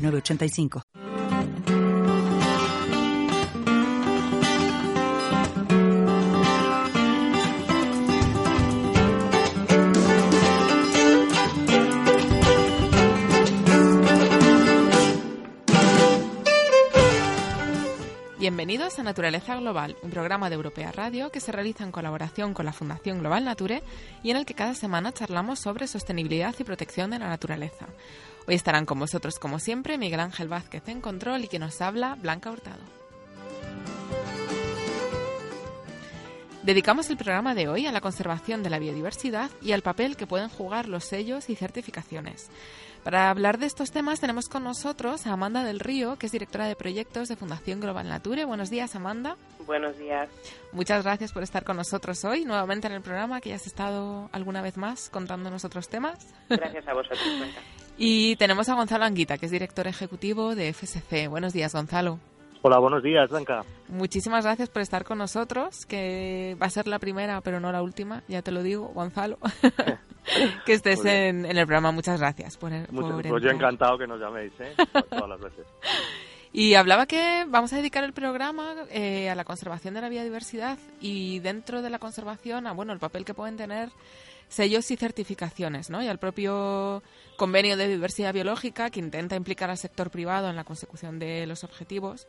906985. Bienvenidos a Naturaleza Global, un programa de Europea Radio que se realiza en colaboración con la Fundación Global Nature y en el que cada semana charlamos sobre sostenibilidad y protección de la naturaleza. Hoy estarán con vosotros, como siempre, Miguel Ángel Vázquez en control y que nos habla Blanca Hurtado. Dedicamos el programa de hoy a la conservación de la biodiversidad y al papel que pueden jugar los sellos y certificaciones. Para hablar de estos temas tenemos con nosotros a Amanda del Río, que es directora de proyectos de Fundación Global Nature. Buenos días, Amanda. Buenos días. Muchas gracias por estar con nosotros hoy, nuevamente en el programa, que ya has estado alguna vez más contándonos otros temas. Gracias a vosotros. Y tenemos a Gonzalo Anguita, que es director ejecutivo de FSC. Buenos días, Gonzalo. Hola, buenos días, Blanca. Muchísimas gracias por estar con nosotros, que va a ser la primera, pero no la última, ya te lo digo, Gonzalo. que estés en, el programa. Muchas gracias por, por Pues yo encantado que nos llaméis, ¿eh? Todas las veces. Y hablaba que vamos a dedicar el programa eh, a la conservación de la biodiversidad y dentro de la conservación a bueno el papel que pueden tener sellos y certificaciones, ¿no? Y al propio convenio de diversidad biológica que intenta implicar al sector privado en la consecución de los objetivos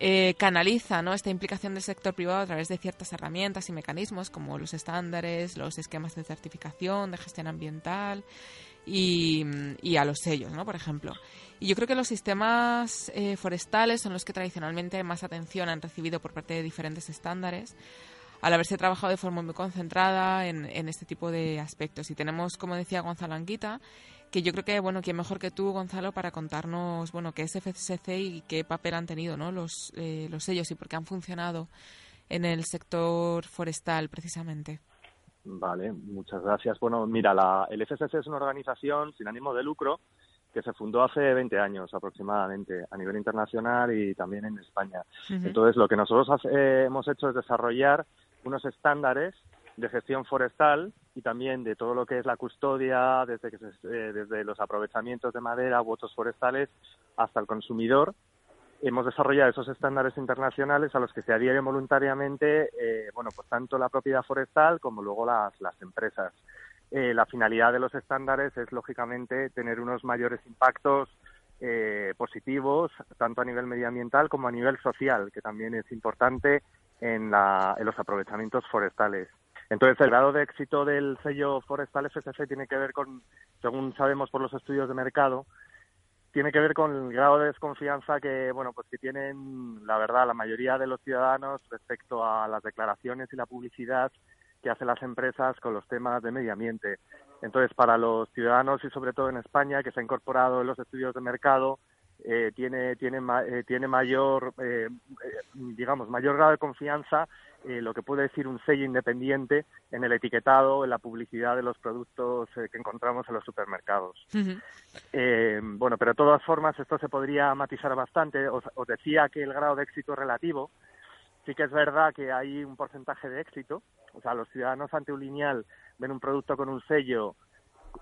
eh, canaliza ¿no? esta implicación del sector privado a través de ciertas herramientas y mecanismos como los estándares, los esquemas de certificación, de gestión ambiental y, a los sellos, ¿no? por ejemplo. Y yo creo que los sistemas eh, forestales son los que tradicionalmente más atención han recibido por parte de diferentes estándares al haberse trabajado de forma muy concentrada en, en este tipo de aspectos. Y tenemos, como decía Gonzalo Anguita, que yo creo que, bueno, quién mejor que tú, Gonzalo, para contarnos, bueno, qué es FCC y qué papel han tenido, ¿no? Los, eh, los sellos y por qué han funcionado en el sector forestal, precisamente. Vale, muchas gracias. Bueno, mira, la, el FCC es una organización sin ánimo de lucro que se fundó hace 20 años aproximadamente a nivel internacional y también en España. Entonces, lo que nosotros eh, hemos hecho es desarrollar unos estándares de gestión forestal y también de todo lo que es la custodia, desde, que eh, desde los aprovechamientos de madera u otros forestales hasta el consumidor. Hemos desarrollado esos estándares internacionales a los que se adhieren voluntariamente, eh, bueno, pues tanto la propiedad forestal como luego las, las empresas. Eh, la finalidad de los estándares es, lógicamente, tener unos mayores impactos positivos, tanto a nivel medioambiental como a nivel social, que también es importante en, la, en los aprovechamientos forestales. Entonces, el grado de éxito del sello forestal FSC tiene que ver con, según sabemos por los estudios de mercado, tiene que ver con el grado de desconfianza que, bueno, pues que tienen, la verdad, la mayoría de los ciudadanos respecto a las declaraciones y la publicidad que hacen las empresas con los temas de medio ambiente. Entonces, para los ciudadanos y sobre todo en España, que se ha incorporado en los estudios de mercado, eh, tiene tiene eh, tiene mayor eh, digamos mayor grado de confianza lo que puede decir un sello independiente en el etiquetado en la publicidad de los productos que encontramos en los supermercados. Bueno pero de todas formas esto se podría matizar bastante. Os, os decía que el grado de éxito es relativo. Sí que es verdad que hay un porcentaje de éxito. O sea los ciudadanos ante un lineal ven un producto con un sello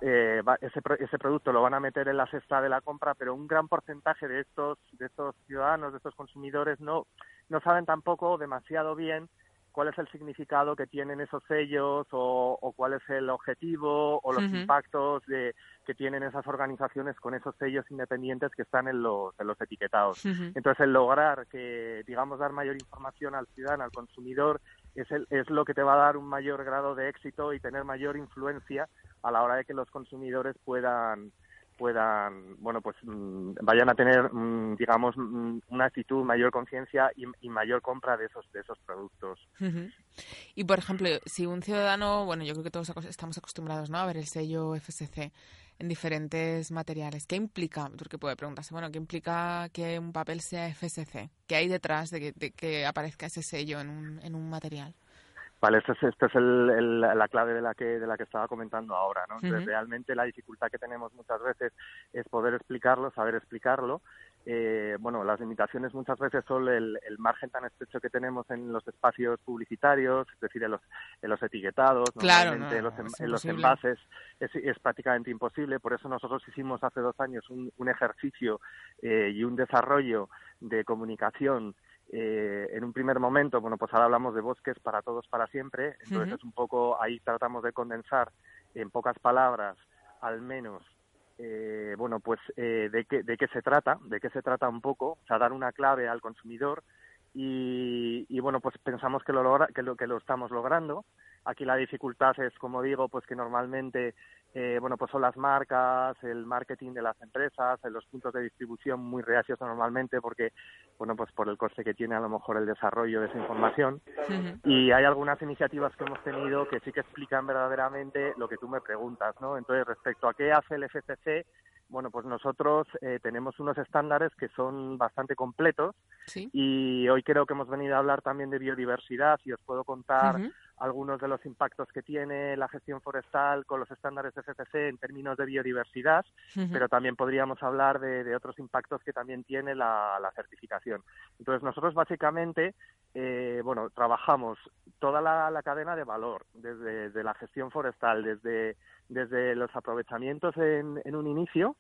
eh, ese, ese producto lo van a meter en la cesta de la compra, pero un gran porcentaje de estos, de estos ciudadanos, de estos consumidores, no, no saben tampoco demasiado bien cuál es el significado que tienen esos sellos o, cuál es el objetivo o los impactos de, que tienen esas organizaciones con esos sellos independientes que están en los, en los etiquetados. Entonces, el lograr que, digamos, dar mayor información al ciudadano, al consumidor, es, el, es lo que te va a dar un mayor grado de éxito y tener mayor influencia a la hora de que los consumidores puedan puedan, bueno, pues mm, vayan a tener, mm, digamos, mm, una actitud, mayor conciencia y, mayor compra de esos de esos productos. Y por ejemplo, si un ciudadano, bueno, yo creo que todos estamos acostumbrados, ¿no? A ver el sello FSC. en diferentes materiales. ¿Qué implica? Porque puede preguntarse, bueno, ¿qué implica que un papel sea FSC? ¿Qué hay detrás de que, aparezca ese sello en un, en un material? Vale, esta es, este es el, la clave de la que de la que estaba comentando ahora, ¿no? realmente la dificultad que tenemos muchas veces es poder explicarlo, saber explicarlo eh, bueno, las limitaciones muchas veces son el, margen tan estrecho que tenemos en los espacios publicitarios, es decir, en los, en los etiquetados, normalmente en, los, envases, es, prácticamente imposible. Por eso nosotros hicimos hace dos años un, ejercicio eh, y un desarrollo de comunicación eh, en un primer momento, bueno, pues ahora hablamos de bosques para todos, para siempre, entonces es un poco, ahí tratamos de condensar en pocas palabras al menos eh, bueno, pues eh, de, qué, de qué se trata, de qué se trata un poco, o sea, dar una clave al consumidor y, y bueno, pues pensamos que lo, logra, que lo, que lo estamos logrando. Aquí la dificultad es, como digo, pues que normalmente eh, bueno, pues son las marcas, el marketing de las empresas, los puntos de distribución muy reacios normalmente porque, bueno, pues por el coste que tiene a lo mejor el desarrollo de esa información. Y hay algunas iniciativas que hemos tenido que sí que explican verdaderamente lo que tú me preguntas, ¿no? Entonces, respecto a qué hace el FCC, bueno, pues nosotros eh, tenemos unos estándares que son bastante completos y hoy creo que hemos venido a hablar también de biodiversidad y os puedo contar algunos de los impactos que tiene la gestión forestal con los estándares de FCC en términos de biodiversidad, pero también podríamos hablar de, otros impactos que también tiene la, certificación. Entonces, nosotros básicamente, eh, bueno, trabajamos toda la, cadena de valor, desde la gestión forestal, desde, desde los aprovechamientos en, en un inicio,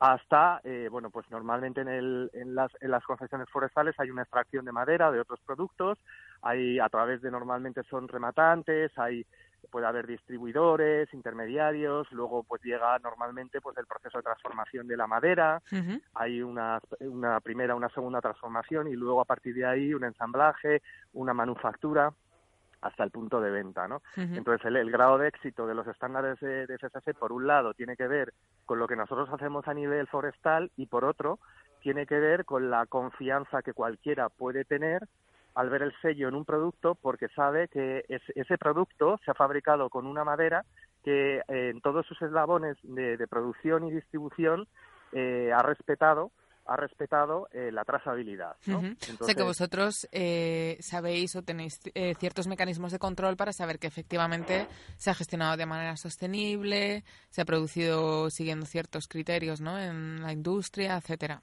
hasta, eh, bueno, pues normalmente en, el, en, las, en las concesiones forestales hay una extracción de madera, de otros productos, hay a través de normalmente son rematantes, hay puede haber distribuidores, intermediarios, luego pues llega normalmente pues el proceso de transformación de la madera, hay una, una primera, una segunda transformación y luego a partir de ahí un ensamblaje, una manufactura hasta el punto de venta, ¿no? Entonces, el, grado de éxito de los estándares de, de FSC, por un lado, tiene que ver con lo que nosotros hacemos a nivel forestal y, por otro, tiene que ver con la confianza que cualquiera puede tener al ver el sello en un producto porque sabe que ese producto se ha fabricado con una madera que eh, en todos sus eslabones de, producción y distribución eh, ha respetado ha respetado eh, la trazabilidad. ¿no? sé que vosotros eh, sabéis o tenéis eh, ciertos mecanismos de control para saber que efectivamente se ha gestionado de manera sostenible, se ha producido siguiendo ciertos criterios ¿no? en la industria, etcétera.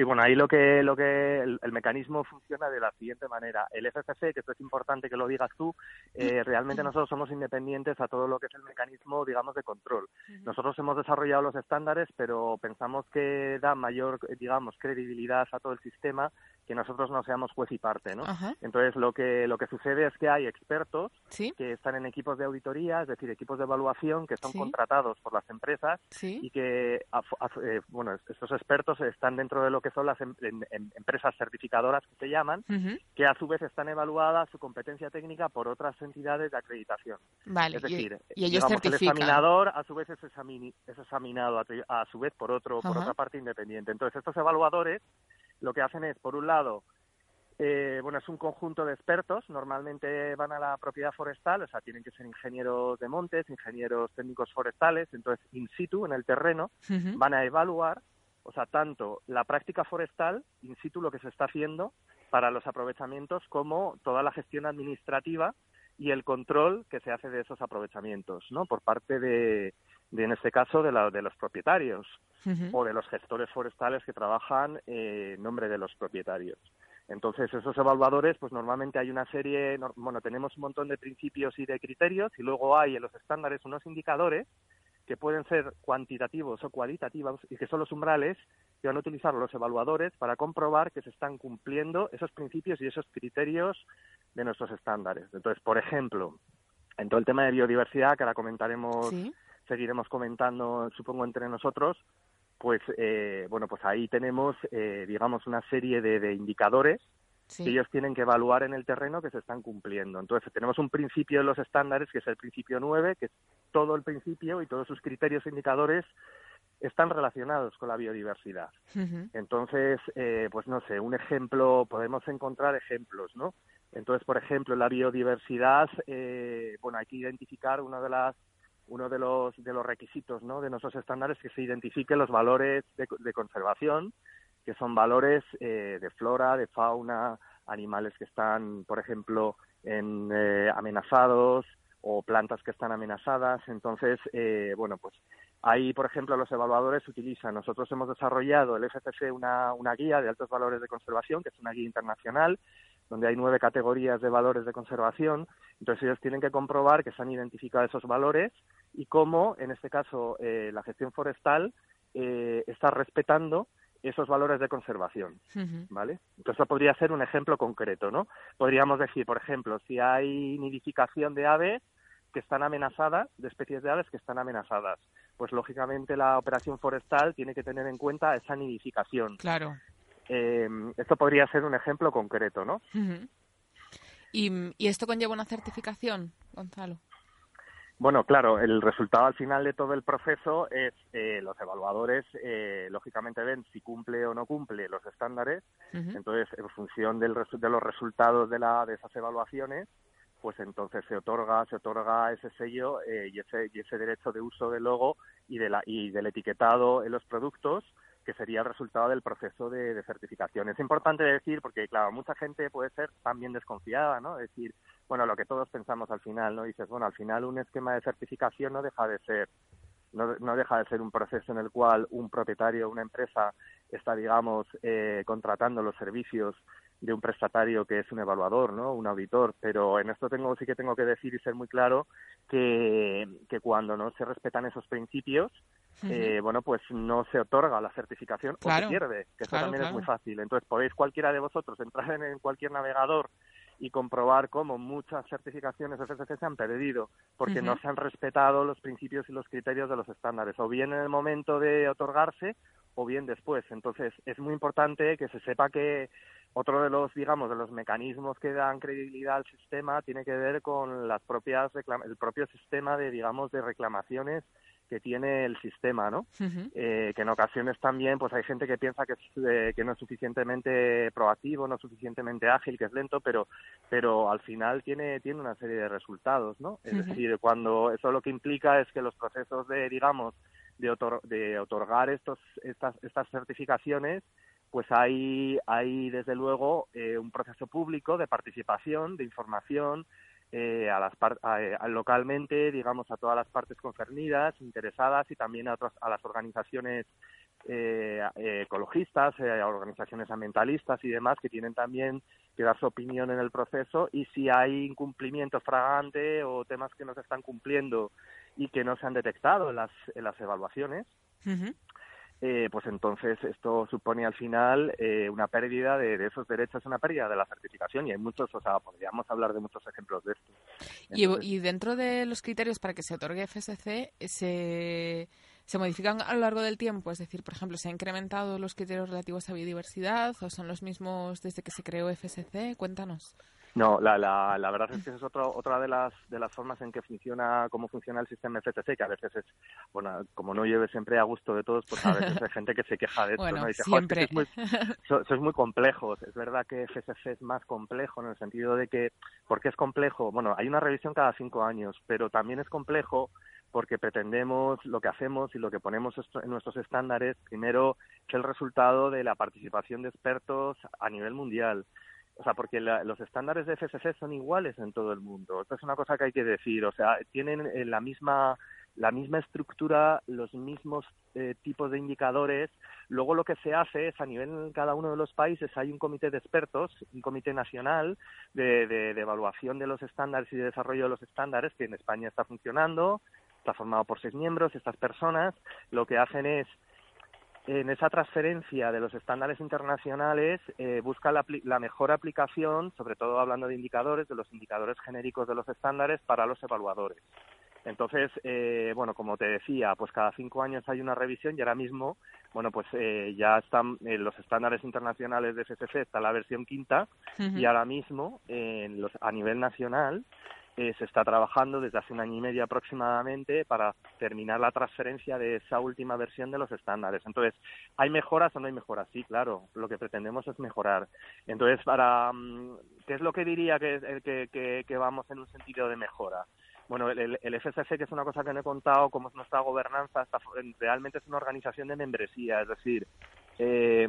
Sí, bueno, ahí lo que, lo que el, mecanismo funciona de la siguiente manera. El FCC, que esto es importante que lo digas tú, eh, realmente nosotros somos independientes a todo lo que es el mecanismo, digamos, de control. Nosotros hemos desarrollado los estándares, pero pensamos que da mayor, digamos, credibilidad a todo el sistema que nosotros no seamos juez y parte, ¿no? Entonces lo que lo que sucede es que hay expertos que están en equipos de auditoría, es decir, equipos de evaluación que son contratados por las empresas y que eh, bueno estos expertos están dentro de lo que son las em, empresas certificadoras que se llaman, que a su vez están evaluadas su competencia técnica por otras entidades de acreditación. Vale. Es decir, y, ellos certifican. el examinador a su vez es, examinado a, su vez por otro por otra parte independiente. Entonces estos evaluadores lo que hacen es, por un lado, eh, bueno, es un conjunto de expertos, normalmente van a la propiedad forestal, o sea, tienen que ser ingenieros de montes, ingenieros técnicos forestales, entonces, in situ, en el terreno, van a evaluar, o sea, tanto la práctica forestal, in situ, lo que se está haciendo para los aprovechamientos, como toda la gestión administrativa y el control que se hace de esos aprovechamientos, ¿no? Por parte de, de en este caso, de, la, de los propietarios o de los gestores forestales que trabajan en nombre de los propietarios. Entonces, esos evaluadores, pues normalmente hay una serie, bueno, tenemos un montón de principios y de criterios y luego hay en los estándares unos indicadores que pueden ser cuantitativos o cualitativos y que son los umbrales que van a utilizar los evaluadores para comprobar que se están cumpliendo esos principios y esos criterios de nuestros estándares. Entonces, por ejemplo, en todo el tema de biodiversidad, que ahora comentaremos, seguiremos comentando, supongo, entre nosotros, pues eh, bueno, pues ahí tenemos, eh, digamos, una serie de, indicadores que ellos tienen que evaluar en el terreno que se están cumpliendo. Entonces, tenemos un principio en los estándares, que es el principio 9, que es todo el principio y todos sus criterios e indicadores están relacionados con la biodiversidad. Entonces, eh, pues no sé, un ejemplo, podemos encontrar ejemplos, ¿no? Entonces, por ejemplo, la biodiversidad, bueno, hay que identificar una de las uno de los, de los requisitos ¿no? de nuestros estándares es que se identifiquen los valores de, conservación, que son valores eh, de flora, de fauna, animales que están, por ejemplo, en, eh, amenazados o plantas que están amenazadas. Entonces, eh, bueno, pues ahí, por ejemplo, los evaluadores utilizan. Nosotros hemos desarrollado el FCC una, una guía de altos valores de conservación, que es una guía internacional, donde hay nueve categorías de valores de conservación. Entonces ellos tienen que comprobar que se han identificado esos valores y cómo, en este caso, eh, la gestión forestal eh, está respetando esos valores de conservación, ¿vale? Entonces eso podría ser un ejemplo concreto, ¿no? Podríamos decir, por ejemplo, si hay nidificación de aves que están amenazadas, de especies de aves que están amenazadas, pues lógicamente la operación forestal tiene que tener en cuenta esa nidificación. Claro. Eh, esto podría ser un ejemplo concreto, ¿no? ¿Y, ¿Y esto conlleva una certificación, Gonzalo? Bueno, claro, el resultado al final de todo el proceso es eh, los evaluadores, eh, lógicamente ven si cumple o no cumple los estándares. Entonces, en función del, de los resultados de, la, de esas evaluaciones, pues entonces se otorga se otorga ese sello eh, y ese y ese derecho de uso del logo y de la y del etiquetado en los productos que sería el resultado del proceso de, certificación. Es importante decir, porque claro, mucha gente puede ser también desconfiada, ¿no? Es decir, bueno, lo que todos pensamos al final, ¿no? Dices, bueno, al final un esquema de certificación no deja de ser no, no deja de ser un proceso en el cual un propietario, una empresa está, digamos, eh, contratando los servicios de un prestatario que es un evaluador, ¿no? Un auditor. Pero en esto tengo sí que tengo que decir y ser muy claro que, que cuando no se respetan esos principios, eh, bueno, pues no se otorga la certificación o se pierde, que eso también es muy fácil. Entonces podéis cualquiera de vosotros entrar en, cualquier navegador y comprobar cómo muchas certificaciones FSC se han perdido porque no se han respetado los principios y los criterios de los estándares, o bien en el momento de otorgarse o bien después. Entonces es muy importante que se sepa que otro de los, digamos, de los mecanismos que dan credibilidad al sistema tiene que ver con las propias el propio sistema de, digamos, de reclamaciones que tiene el sistema, ¿no? eh, que en ocasiones también, pues hay gente que piensa que, eh, que no es suficientemente proactivo, no es suficientemente ágil, que es lento, pero, pero al final tiene, tiene una serie de resultados, ¿no? Es decir, cuando eso lo que implica es que los procesos de, digamos, de, de otorgar estos, estas, estas certificaciones pues hay, hay desde luego eh, un proceso público de participación, de información, eh, a las eh, localmente, digamos, a todas las partes concernidas, interesadas y también a, otras, a las organizaciones eh, ecologistas, a organizaciones ambientalistas y demás que tienen también que dar su opinión en el proceso y si hay incumplimiento fragante o temas que no se están cumpliendo y que no se han detectado en las, en las evaluaciones, eh, pues entonces esto supone al final eh, una pérdida de, esos derechos, una pérdida de la certificación y hay muchos, o sea, podríamos hablar de muchos ejemplos de esto. y, dentro de los criterios para que se otorgue FSC, se, ¿se modifican a lo largo del tiempo? Es decir, por ejemplo, ¿se han incrementado los criterios relativos a biodiversidad o son los mismos desde que se creó FSC? Cuéntanos. No, la, la, la verdad es que es otro, otra de las, de las formas en que funciona, cómo funciona el sistema FTC, que a veces es, bueno, como no lleve siempre a gusto de todos, pues a veces hay gente que se queja de esto, ¿no? Y dice, siempre. Es muy, sois muy complejos. Es verdad que FSC es más complejo en el sentido de que, ¿por qué es complejo? Bueno, hay una revisión cada cinco años, pero también es complejo porque pretendemos lo que hacemos y lo que ponemos en nuestros estándares, primero, es el resultado de la participación de expertos a nivel mundial o sea, porque los estándares de FSC son iguales en todo el mundo. Esto es una cosa que hay que decir. O sea, tienen eh, la misma la misma estructura, los mismos eh, tipos de indicadores. Luego lo que se hace es a nivel en cada uno de los países hay un comité de expertos, un comité nacional de, de, de evaluación de los estándares y de desarrollo de los estándares que en España está funcionando. Está formado por seis miembros. Estas personas lo que hacen es en esa transferencia de los estándares internacionales eh, busca la, mejor aplicación, sobre todo hablando de indicadores, de los indicadores genéricos de los estándares para los evaluadores. Entonces, eh, bueno, como te decía, pues cada cinco años hay una revisión y ahora mismo, bueno, pues eh, ya están los estándares internacionales de FSC, está la versión quinta y ahora mismo los, a nivel nacional eh, se está trabajando desde hace un año y medio aproximadamente para terminar la transferencia de esa última versión de los estándares. Entonces, ¿hay mejoras o no hay mejoras? Sí, claro, lo que pretendemos es mejorar. Entonces, para mm, ¿qué es lo que diría que, que, vamos en un sentido de mejora? Bueno, el, el, que es una cosa que no he contado, cómo es nuestra gobernanza, está, realmente es una organización de membresía, es decir, eh,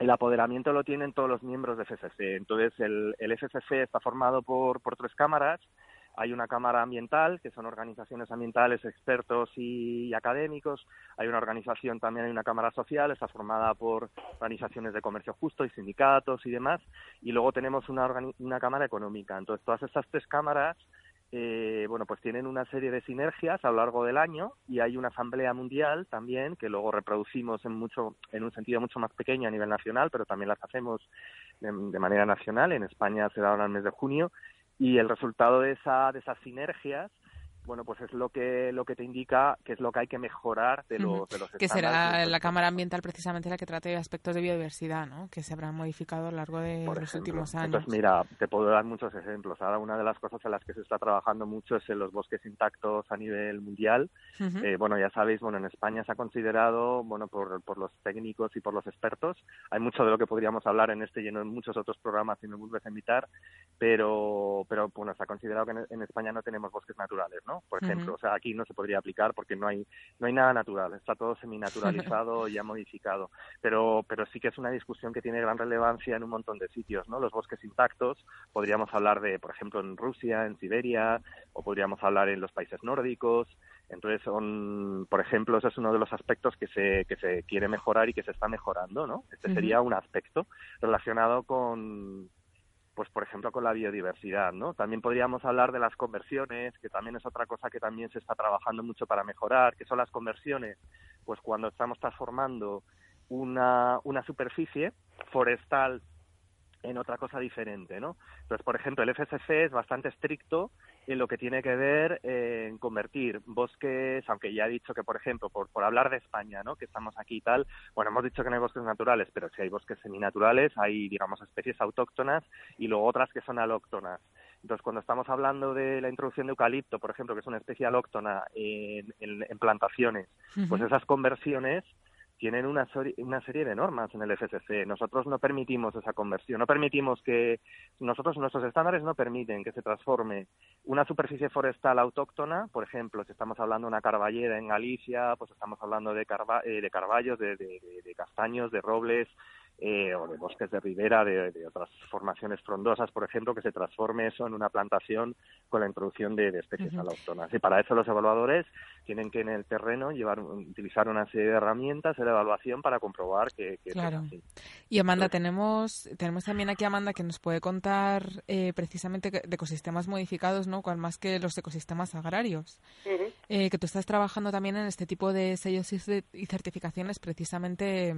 el apoderamiento lo tienen todos los miembros de FSC. Entonces, el, el FSC está formado por, por tres cámaras. Hay una cámara ambiental, que son organizaciones ambientales, expertos y, académicos. Hay una organización, también hay una cámara social, está formada por organizaciones de comercio justo y sindicatos y demás. Y luego tenemos una, una cámara económica. Entonces, todas estas tres cámaras eh, bueno, pues tienen una serie de sinergias a lo largo del año y hay una asamblea mundial también que luego reproducimos en mucho, en un sentido mucho más pequeño a nivel nacional, pero también las hacemos de, manera nacional. En España se da ahora el mes de junio y el resultado de esa, de esas sinergias bueno, pues es lo que lo que te indica que es lo que hay que mejorar de los, de los Que será la Cámara Ambiental precisamente la que trate aspectos de biodiversidad, ¿no? Que se habrán modificado a lo largo de los últimos años. Entonces, mira, te puedo dar muchos ejemplos. Ahora una de las cosas en las que se está trabajando mucho es en los bosques intactos a nivel mundial. Eh, bueno, ya sabéis, bueno, en España se ha considerado, bueno, por, por los técnicos y por los expertos, hay mucho de lo que podríamos hablar en este y en muchos otros programas si me vuelves a invitar, pero, pero bueno, se ha considerado que en España no tenemos bosques naturales, ¿no? Por ejemplo, o sea, aquí no se podría aplicar porque no hay no hay nada natural, está todo seminaturalizado y ya modificado, pero pero sí que es una discusión que tiene gran relevancia en un montón de sitios, ¿no? Los bosques intactos, podríamos hablar de, por ejemplo, en Rusia, en Siberia, o podríamos hablar en los países nórdicos, entonces, son, por ejemplo, ese es uno de los aspectos que se, que se quiere mejorar y que se está mejorando, ¿no? Este sería un aspecto relacionado con, pues por ejemplo con la biodiversidad, ¿no? También podríamos hablar de las conversiones, que también es otra cosa que también se está trabajando mucho para mejorar, que son las conversiones, pues cuando estamos transformando una, una superficie forestal en otra cosa diferente, ¿no? Entonces, por ejemplo, el FSC es bastante estricto en lo que tiene que ver en convertir bosques, aunque ya he dicho que, por ejemplo, por, por hablar de España, ¿no? Que estamos aquí y tal, bueno, hemos dicho que no hay bosques naturales, pero sí hay bosques seminaturales, hay, digamos, especies autóctonas y luego otras que son alóctonas. Entonces, cuando estamos hablando de la introducción de eucalipto, por ejemplo, que es una especie alóctona en, en, plantaciones, pues esas conversiones tienen una, una serie de normas en el FSC. Nosotros no permitimos esa conversión, no permitimos que nosotros nuestros estándares no permiten que se transforme una superficie forestal autóctona, por ejemplo, si estamos hablando de una carballera en Galicia, pues estamos hablando de, carba, eh, de carballos, de, de castaños, de robles, eh, o de bosques de ribera, de, otras formaciones frondosas, por ejemplo, que se transforme eso en una plantación con la introducción de, especies autóctonas. Y para eso los evaluadores tienen que en el terreno llevar utilizar una serie de herramientas de evaluación para comprobar que, es así. Y Amanda, tenemos tenemos también aquí a Amanda que nos puede contar eh, precisamente de ecosistemas modificados, ¿no? Cual más que los ecosistemas agrarios. Eh, que tú estás trabajando también en este tipo de sellos y certificaciones precisamente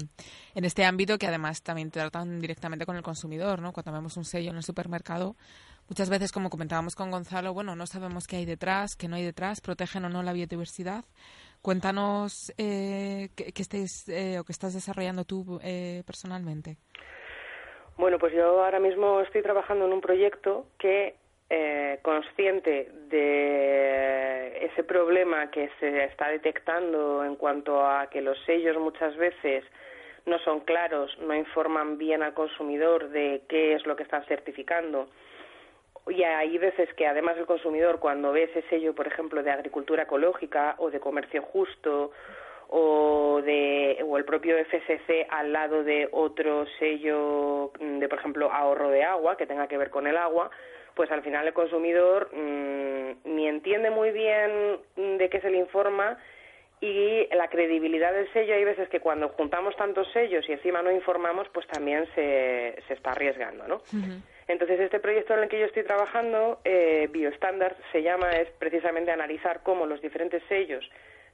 en este ámbito que además también tratan directamente con el consumidor, ¿no? Cuando vemos un sello en el supermercado, muchas veces, como comentábamos con Gonzalo, bueno, no sabemos qué hay detrás, qué no hay detrás, protegen o no la biodiversidad. Cuéntanos eh, qué, estés eh, o qué estás desarrollando tú eh, personalmente. Bueno, pues yo ahora mismo estoy trabajando en un proyecto que, consciente de ese problema que se está detectando en cuanto a que los sellos muchas veces no son claros, no informan bien al consumidor de qué es lo que están certificando. Y hay veces que además el consumidor cuando ve ese sello, por ejemplo, de agricultura ecológica o de comercio justo o de o el propio FSC al lado de otro sello de por ejemplo ahorro de agua que tenga que ver con el agua, pues al final el consumidor mm, ni entiende muy bien de qué se le informa y la credibilidad del sello hay veces que cuando juntamos tantos sellos y encima no informamos pues también se, se está arriesgando no entonces este proyecto en el que yo estoy trabajando eh, se llama es precisamente analizar cómo los diferentes sellos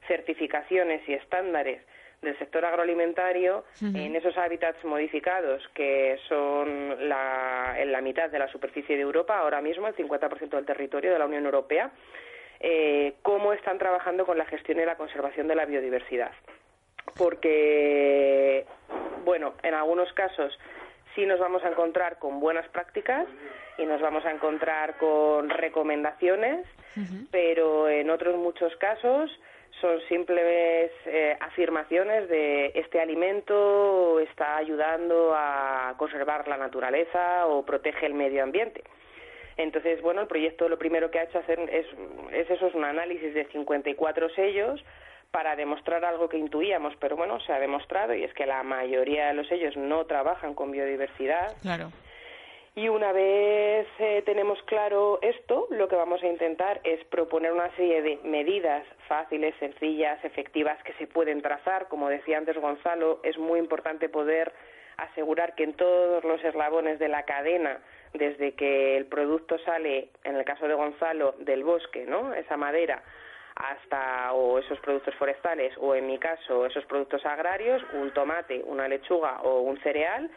certificaciones y estándares del sector agroalimentario en esos hábitats modificados que son la, en la mitad de la superficie de Europa ahora mismo el 50% del territorio de la Unión Europea eh, cómo están trabajando con la gestión y la conservación de la biodiversidad. Porque, bueno, en algunos casos sí nos vamos a encontrar con buenas prácticas y nos vamos a encontrar con recomendaciones, pero en otros muchos casos son simples eh, afirmaciones de este alimento está ayudando a conservar la naturaleza o protege el medio ambiente. Entonces, bueno, el proyecto lo primero que ha hecho hacer es, es eso, es un análisis de 54 sellos para demostrar algo que intuíamos, pero bueno, se ha demostrado y es que la mayoría de los sellos no trabajan con biodiversidad. Claro. Y una vez eh, tenemos claro esto, lo que vamos a intentar es proponer una serie de medidas fáciles, sencillas, efectivas que se pueden trazar. Como decía antes Gonzalo, es muy importante poder asegurar que en todos los eslabones de la cadena, desde que el producto sale, en el caso de Gonzalo, del bosque, ¿no? Esa madera, hasta o esos productos forestales o en mi caso esos productos agrarios, un tomate, una lechuga o un cereal,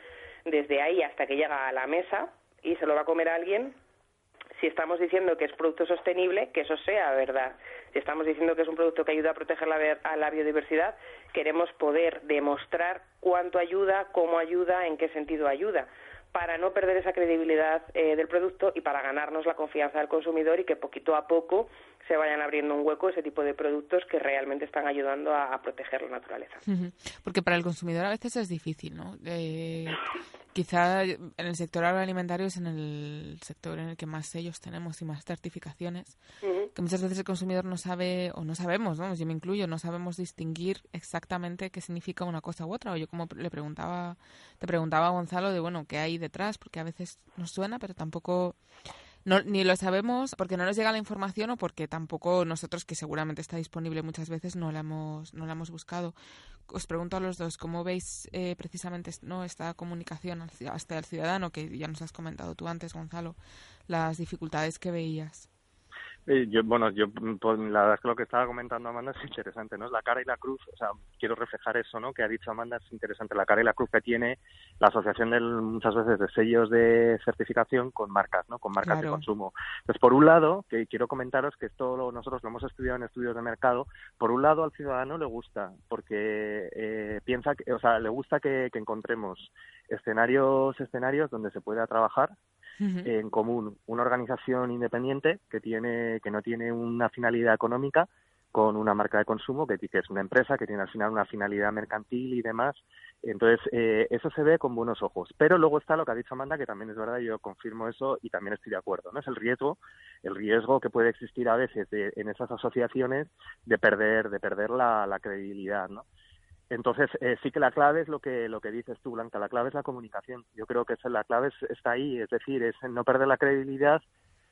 desde ahí hasta que llega a la mesa y se lo va a comer alguien, si estamos diciendo que es producto sostenible, que eso sea verdad. Si estamos diciendo que es un producto que ayuda a proteger la, a la biodiversidad, queremos poder demostrar cuánto ayuda, cómo ayuda, en qué sentido ayuda para no perder esa credibilidad eh, del producto y para ganarnos la confianza del consumidor y que poquito a poco se vayan abriendo un hueco ese tipo de productos que realmente están ayudando a, proteger la naturaleza. Porque para el consumidor a veces es difícil, ¿no? Eh, quizá en el sector agroalimentario es en el sector en el que más sellos tenemos y más certificaciones, que muchas veces el consumidor no sabe, o no sabemos, ¿no? yo me incluyo, no sabemos distinguir exactamente qué significa una cosa u otra. O yo como le preguntaba, te preguntaba a Gonzalo de, bueno, qué hay detrás, porque a veces nos suena, pero tampoco no, ni lo sabemos porque no nos llega la información o porque tampoco nosotros, que seguramente está disponible muchas veces, no la hemos, no la hemos buscado. Os pregunto a los dos, ¿cómo veis eh, precisamente no esta comunicación hasta el ciudadano, que ya nos has comentado tú antes, Gonzalo, las dificultades que veías? Eh, yo, bueno, yo pues, la verdad es que lo que estaba comentando Amanda es interesante, ¿no? La cara y la cruz, o sea, quiero reflejar eso, ¿no? Que ha dicho Amanda es interesante, la cara y la cruz que tiene la asociación de muchas veces de sellos de certificación con marcas, ¿no? Con marcas de consumo. Entonces, por un lado, que quiero comentaros que esto nosotros lo hemos estudiado en estudios de mercado, por un lado al ciudadano le gusta, porque eh, piensa, que, o sea, le gusta que, que encontremos escenarios, escenarios donde se pueda trabajar en común una organización independiente que tiene que no tiene una finalidad económica con una marca de consumo que, es una empresa que tiene al final una finalidad mercantil y demás. Entonces, eh, eso se ve con buenos ojos. Pero luego está lo que ha dicho Amanda, que también es verdad, yo confirmo eso y también estoy de acuerdo. ¿no? Es el riesgo, el riesgo que puede existir a veces en esas asociaciones de perder, de perder la, la credibilidad, ¿no? Entonces, eh, sí que la clave es lo que, lo que dices tú, Blanca, la clave es la comunicación. Yo creo que la clave está ahí, es decir, es no perder la credibilidad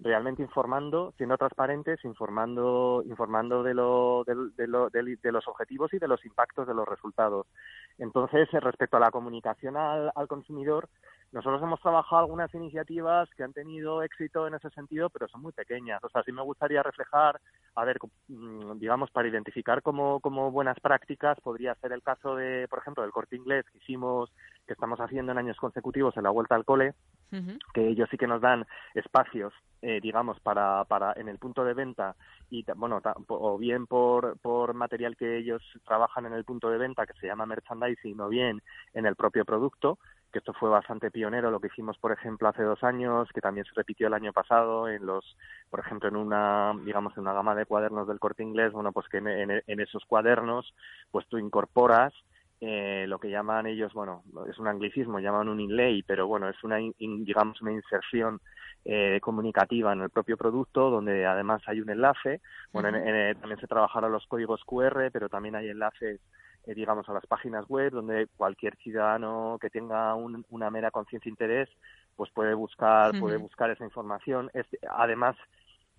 realmente informando, siendo transparentes, informando, informando de, lo, de, lo, de, los objetivos y de los impactos de los resultados. Entonces, respecto a la comunicación al, al, consumidor, nosotros hemos trabajado algunas iniciativas que han tenido éxito en ese sentido, pero son muy pequeñas. O sea, sí me gustaría reflejar, a ver, mm, digamos, para identificar como, como buenas prácticas, podría ser el caso de, por ejemplo, del corte inglés que hicimos, que estamos haciendo en años consecutivos en la vuelta al cole, que ellos sí que nos dan espacios eh, digamos, para, para en el punto de venta y, bueno, o bien por, por material que ellos trabajan en el punto de venta, que se llama merchandising, o bien en el propio producto, que esto fue bastante pionero, lo que hicimos, por ejemplo, hace dos años, que también se repitió el año pasado en los, por ejemplo, en una, digamos, en una gama de cuadernos del corte inglés, bueno, pues que en, en esos cuadernos, pues tú incorporas eh, lo que llaman ellos, bueno, es un anglicismo, llaman un inlay, pero bueno, es una, digamos, una inserción eh, comunicativa en el propio producto, donde además hay un enlace. Bueno, también se trabajarán los códigos QR, pero también hay enlaces, eh, digamos, a las páginas web, donde cualquier ciudadano que tenga una mera conciencia e interés, pues puede buscar, puede buscar esa información. Es, además,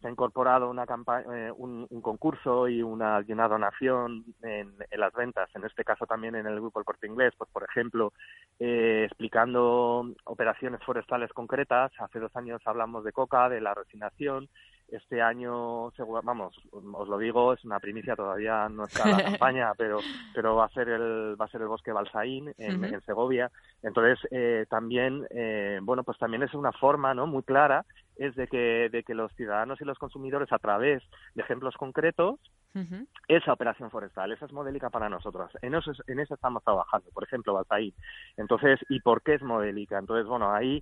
se ha incorporado una eh, un, concurso y una, una donación en, las ventas, en este caso también en el grupo El Corte Inglés, pues por ejemplo, eh, explicando operaciones forestales concretas. Hace dos años hablamos de coca, de la resinación, este año, vamos, os lo digo, es una primicia, todavía no está la campaña, pero pero va a ser el va a ser el bosque Balsaín en, Segovia. Entonces, eh, también, eh, bueno, pues también es una forma, ¿no? Muy clara, es de que de que los ciudadanos y los consumidores a través de ejemplos concretos esa operación forestal, esa es modélica para nosotros. En eso, en eso estamos trabajando, por ejemplo, Balsaín. Entonces, ¿y por qué es modélica? Entonces, bueno, ahí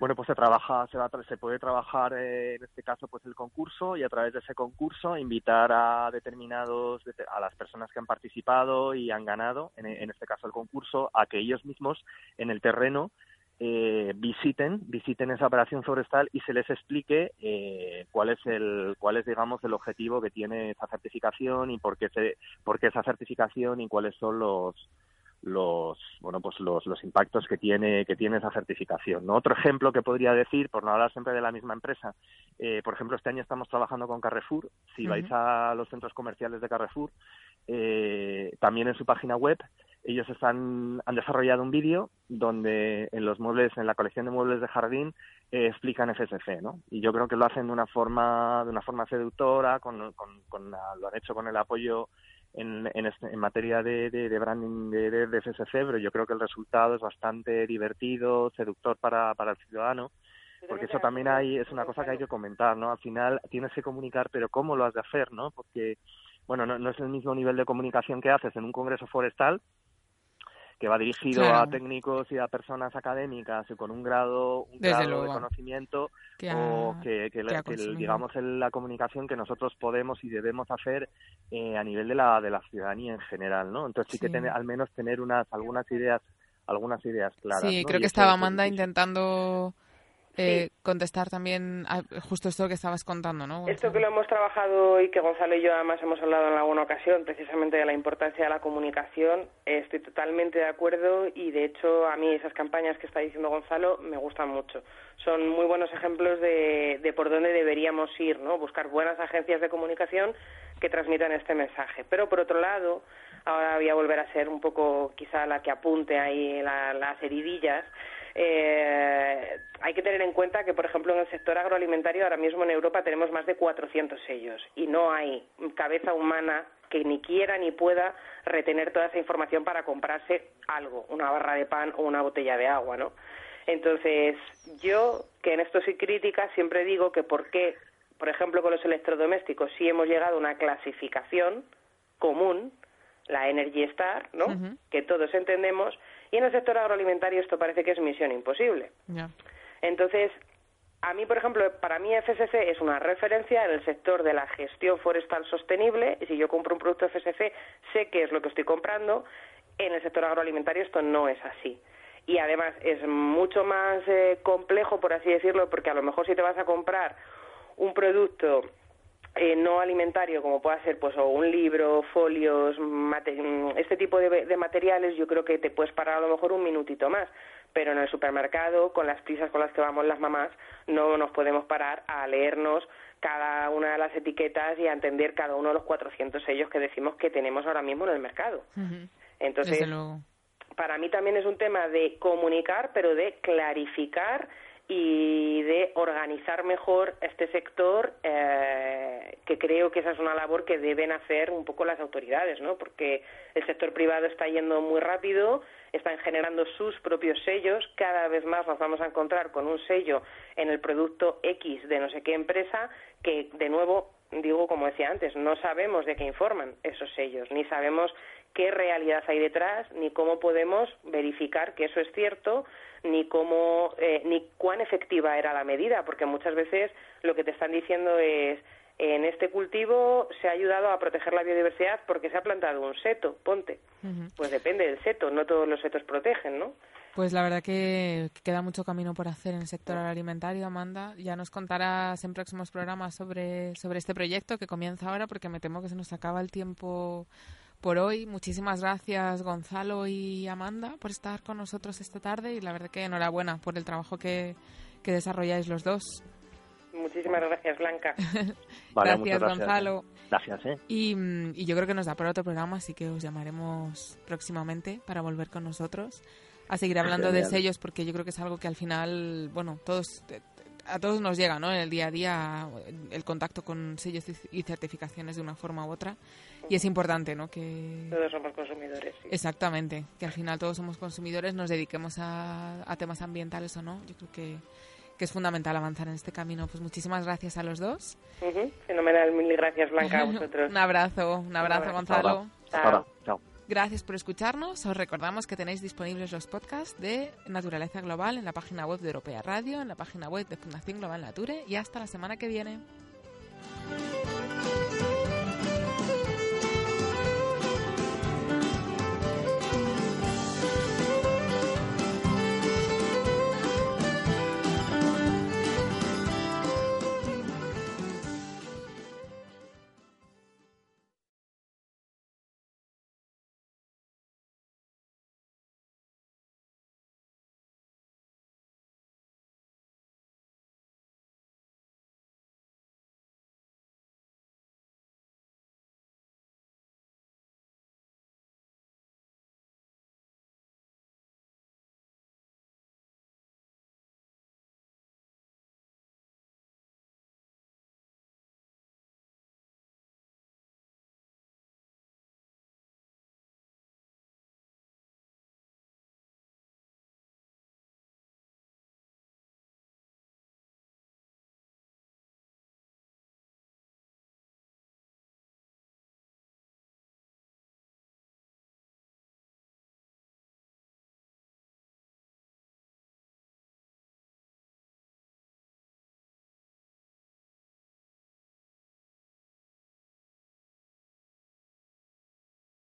bueno, pues se trabaja, se, va, se puede trabajar eh, en este caso pues el concurso y a través de ese concurso invitar a determinados, a las personas que han participado y han ganado, en, este caso el concurso, a que ellos mismos en el terreno eh, visiten visiten esa operación forestal y se les explique eh, cuál es el cuál es digamos el objetivo que tiene esa certificación y por qué se por qué esa certificación y cuáles son los los bueno pues los, los impactos que tiene que tiene esa certificación ¿no? otro ejemplo que podría decir por no hablar siempre de la misma empresa eh, por ejemplo este año estamos trabajando con Carrefour. Si vais a los centros comerciales de Carrefour eh, también en su página web ellos están han desarrollado un vídeo donde en los muebles en la colección de muebles de jardín eh, explican FSC no y yo creo que lo hacen de una forma de una forma seductora con, con, con lo han hecho con el apoyo en, en, este, en materia de, de, de branding de, de, FSC, pero yo creo que el resultado es bastante divertido, seductor para, para el ciudadano, porque eso también hay, es una cosa que hay que comentar, ¿no? Al final tienes que comunicar, pero ¿cómo lo has de hacer, no? Porque, bueno, no, no es el mismo nivel de comunicación que haces en un congreso forestal que va dirigido Claro. a técnicos y a personas académicas y con un grado, un Desde grado de conocimiento Que o que, que que la- ha que el- consumido. digamos el- la comunicación que nosotros podemos y debemos hacer eh, a nivel de la de la ciudadanía en general, ¿no? Entonces sí, que tener, al menos tener unas algunas ideas algunas ideas claras. Sí, ¿no? creo Y que estaba es Amanda intentando eh, contestar también a justo esto que estabas contando, ¿no? Esto que lo hemos trabajado y que Gonzalo y yo además hemos hablado en alguna ocasión, precisamente de la importancia de la comunicación, estoy totalmente de acuerdo y de hecho a mí esas campañas que está diciendo Gonzalo me gustan mucho. Son muy buenos ejemplos de, de por dónde deberíamos ir, ¿no? Buscar buenas agencias de comunicación que transmitan este mensaje. Pero por otro lado, ahora voy a volver a ser un poco quizá la que apunte ahí la- las heridillas. Eh, hay que tener en cuenta que, por ejemplo, en el sector agroalimentario ahora mismo en Europa tenemos más de 400 sellos y no hay cabeza humana que ni quiera ni pueda retener toda esa información para comprarse algo, una barra de pan o una botella de agua, ¿no? Entonces, yo, que en esto soy crítica, siempre digo que por qué, por ejemplo, con los electrodomésticos sí hemos llegado a una clasificación común, la Energy Star, ¿no? Que todos entendemos, y en el sector agroalimentario esto parece que es misión imposible. Entonces, a mí, por ejemplo, para mí FSC es una referencia en el sector de la gestión forestal sostenible. Y si yo compro un producto FSC, sé qué es lo que estoy comprando. En el sector agroalimentario esto no es así. Y además es mucho más eh, complejo, por así decirlo, porque a lo mejor si te vas a comprar un producto eh, no alimentario como pueda ser pues o un libro, folios, mate- mm, este tipo de, de materiales, yo creo que te puedes parar a lo mejor un minutito más, pero en el supermercado, con las prisas con las que vamos las mamás, no nos podemos parar a leernos cada una de las etiquetas y a entender cada uno de los 400 sellos que decimos que tenemos ahora mismo en el mercado. Entonces, para mí también es un tema de comunicar, pero de clarificar y de organizar mejor este sector, eh, que creo que esa es una labor que deben hacer un poco las autoridades, ¿no? Porque el sector privado está yendo muy rápido, están generando sus propios sellos, cada vez más nos vamos a encontrar con un sello en el producto X de no sé qué empresa que, de nuevo, digo como decía antes, no sabemos de qué informan esos sellos, ni sabemos qué realidad hay detrás, ni cómo podemos verificar que eso es cierto, ni cómo, eh, ni cuán efectiva era la medida, porque muchas veces lo que te están diciendo es en este cultivo se ha ayudado a proteger la biodiversidad porque se ha plantado un seto, ponte. Pues depende del seto, no todos los setos protegen, ¿no? Pues la verdad que que queda mucho camino por hacer en el sector alimentario, Amanda. Ya nos contarás en próximos programas sobre, sobre este proyecto que comienza ahora, porque me temo que se nos acaba el tiempo por hoy. Muchísimas gracias, Gonzalo y Amanda, por estar con nosotros esta tarde y la verdad que enhorabuena por el trabajo que, que desarrolláis los dos. Muchísimas gracias, Blanca. Vale, gracias, gracias. Gonzalo. Gracias, ¿eh? Y, y yo creo que nos da para otro programa, así que os llamaremos próximamente para volver con nosotros a seguir hablando de sellos, porque yo creo que es algo que al final, bueno, todos a todos nos llega, ¿no? En el día a día el contacto con sellos y certificaciones de una forma u otra y es importante, ¿no? Que Todos somos consumidores. sí. exactamente, que al final todos somos consumidores, nos dediquemos a, a temas ambientales o no. Yo creo que que es fundamental avanzar en este camino. Pues muchísimas gracias a los dos. Ujú, Fenomenal, mil gracias, Blanca, a vosotros. un abrazo, un abrazo, abrazo. Gonzalo. Hasta ahora. Chao. Gracias por escucharnos. Os recordamos que tenéis disponibles los podcasts de Naturaleza Global en la página web de Europea Radio, en la página web de Fundación Global Nature y hasta la semana que viene.